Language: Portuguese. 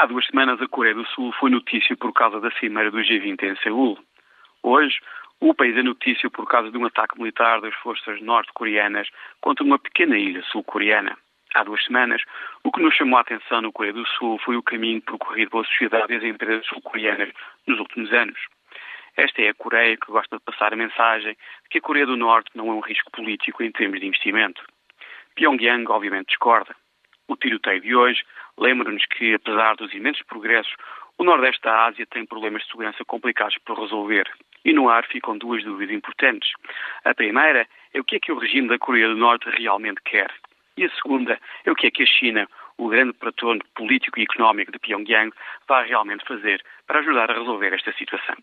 Há duas semanas, a Coreia do Sul foi notícia por causa da cimeira do G20 em Seul. Hoje, o país é notícia por causa de um ataque militar das forças norte-coreanas contra uma pequena ilha sul-coreana. Há duas semanas, o que nos chamou a atenção no Coreia do Sul foi o caminho percorrido pela sociedade e as empresas sul-coreanas nos últimos anos. Esta é a Coreia que gosta de passar a mensagem de que a Coreia do Norte não é um risco político em termos de investimento. Pyongyang, obviamente, discorda. O tiroteio de hoje lembra-nos que, apesar dos imensos progressos, o Nordeste da Ásia tem problemas de segurança complicados por resolver. E no ar ficam duas dúvidas importantes. A primeira é o que é que o regime da Coreia do Norte realmente quer. E a segunda é o que é que a China, o grande patrono político e económico de Pyongyang, vai realmente fazer para ajudar a resolver esta situação.